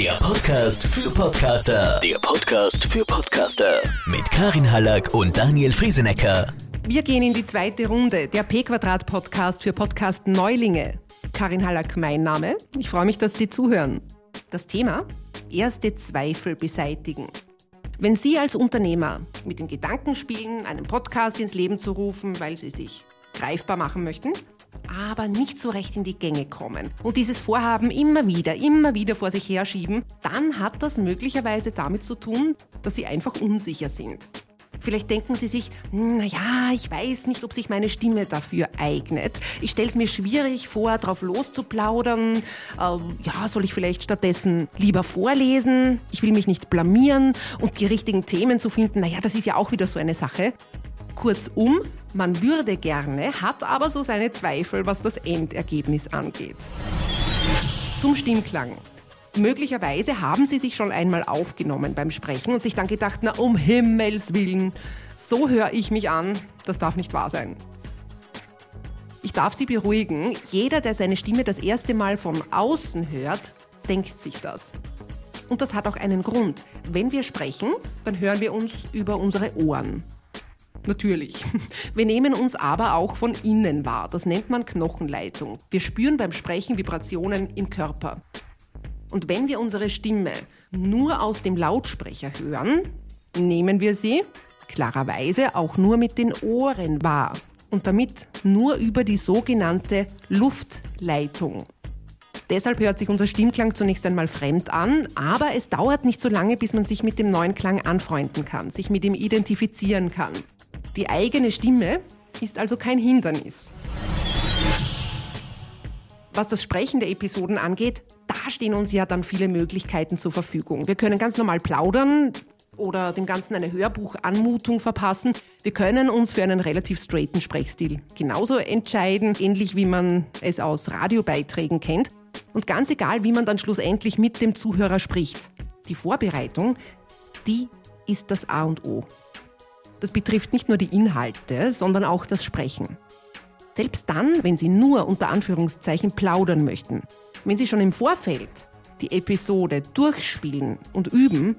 Der Podcast für Podcaster. Der Podcast für Podcaster. Mit Karin Hallack und Daniel Friesenecker. Wir gehen in die zweite Runde, der P-Quadrat-Podcast für Podcast Neulinge. Karin Hallack, mein Name. Ich freue mich, dass Sie zuhören. Das Thema? Erste Zweifel beseitigen. Wenn Sie als Unternehmer mit dem Gedanken spielen, einen Podcast ins Leben zu rufen, weil Sie sich greifbar machen möchten, aber nicht so recht in die Gänge kommen und dieses Vorhaben immer wieder, immer wieder vor sich herschieben, dann hat das möglicherweise damit zu tun, dass Sie einfach unsicher sind. Vielleicht denken Sie sich, naja, ich weiß nicht, ob sich meine Stimme dafür eignet. Ich stelle es mir schwierig vor, drauf loszuplaudern. Äh, ja, soll ich vielleicht stattdessen lieber vorlesen? Ich will mich nicht blamieren und die richtigen Themen zu finden, naja, das ist ja auch wieder so eine Sache. Kurzum, man würde gerne, hat aber so seine Zweifel, was das Endergebnis angeht. Zum Stimmklang. Möglicherweise haben Sie sich schon einmal aufgenommen beim Sprechen und sich dann gedacht, na um Himmels willen, so höre ich mich an, das darf nicht wahr sein. Ich darf Sie beruhigen, jeder, der seine Stimme das erste Mal von außen hört, denkt sich das. Und das hat auch einen Grund. Wenn wir sprechen, dann hören wir uns über unsere Ohren. Natürlich. Wir nehmen uns aber auch von innen wahr. Das nennt man Knochenleitung. Wir spüren beim Sprechen Vibrationen im Körper. Und wenn wir unsere Stimme nur aus dem Lautsprecher hören, nehmen wir sie klarerweise auch nur mit den Ohren wahr und damit nur über die sogenannte Luftleitung. Deshalb hört sich unser Stimmklang zunächst einmal fremd an, aber es dauert nicht so lange, bis man sich mit dem neuen Klang anfreunden kann, sich mit ihm identifizieren kann. Die eigene Stimme ist also kein Hindernis. Was das Sprechen der Episoden angeht, da stehen uns ja dann viele Möglichkeiten zur Verfügung. Wir können ganz normal plaudern oder dem Ganzen eine Hörbuchanmutung verpassen. Wir können uns für einen relativ straighten Sprechstil genauso entscheiden, ähnlich wie man es aus Radiobeiträgen kennt. Und ganz egal, wie man dann schlussendlich mit dem Zuhörer spricht. Die Vorbereitung, die ist das A und O. Das betrifft nicht nur die Inhalte, sondern auch das Sprechen. Selbst dann, wenn Sie nur unter Anführungszeichen plaudern möchten, wenn Sie schon im Vorfeld die Episode durchspielen und üben,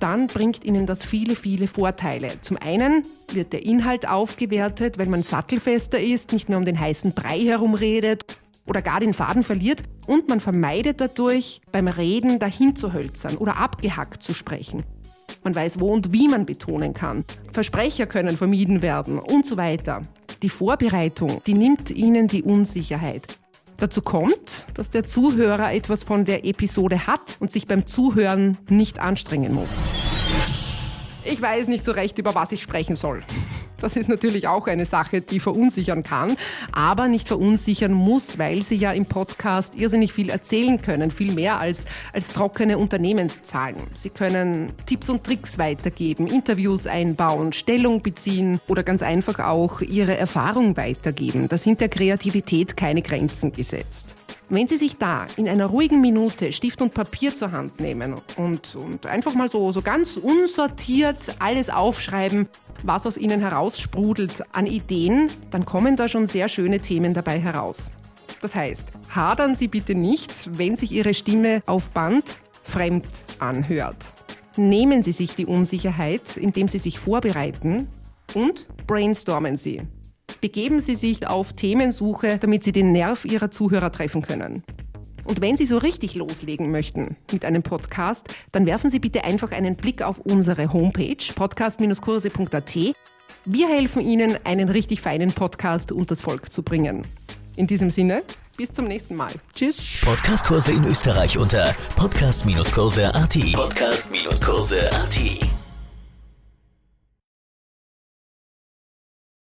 dann bringt Ihnen das viele, viele Vorteile. Zum einen wird der Inhalt aufgewertet, weil man sattelfester ist, nicht mehr um den heißen Brei herumredet oder gar den Faden verliert und man vermeidet dadurch, beim Reden dahin zu hölzern oder abgehackt zu sprechen. Man weiß, wo und wie man betonen kann. Versprecher können vermieden werden und so weiter. Die Vorbereitung, die nimmt Ihnen die Unsicherheit. Dazu kommt, dass der Zuhörer etwas von der Episode hat und sich beim Zuhören nicht anstrengen muss. Ich weiß nicht so recht, über was ich sprechen soll. Das ist natürlich auch eine Sache, die verunsichern kann, aber nicht verunsichern muss, weil Sie ja im Podcast irrsinnig viel erzählen können, viel mehr als, als trockene Unternehmenszahlen. Sie können Tipps und Tricks weitergeben, Interviews einbauen, Stellung beziehen oder ganz einfach auch Ihre Erfahrung weitergeben. Da sind der Kreativität keine Grenzen gesetzt. Wenn Sie sich da in einer ruhigen Minute Stift und Papier zur Hand nehmen und, und einfach mal so, so ganz unsortiert alles aufschreiben, was aus Ihnen heraussprudelt an Ideen, dann kommen da schon sehr schöne Themen dabei heraus. Das heißt, hadern Sie bitte nicht, wenn sich Ihre Stimme auf Band fremd anhört. Nehmen Sie sich die Unsicherheit, indem Sie sich vorbereiten und brainstormen Sie. Begeben Sie sich auf Themensuche, damit Sie den Nerv Ihrer Zuhörer treffen können. Und wenn Sie so richtig loslegen möchten mit einem Podcast, dann werfen Sie bitte einfach einen Blick auf unsere Homepage podcast-kurse.at. Wir helfen Ihnen, einen richtig feinen Podcast unters Volk zu bringen. In diesem Sinne, bis zum nächsten Mal. Tschüss. Podcastkurse in Österreich unter podcast-kurse.at. Podcast-kurse.at.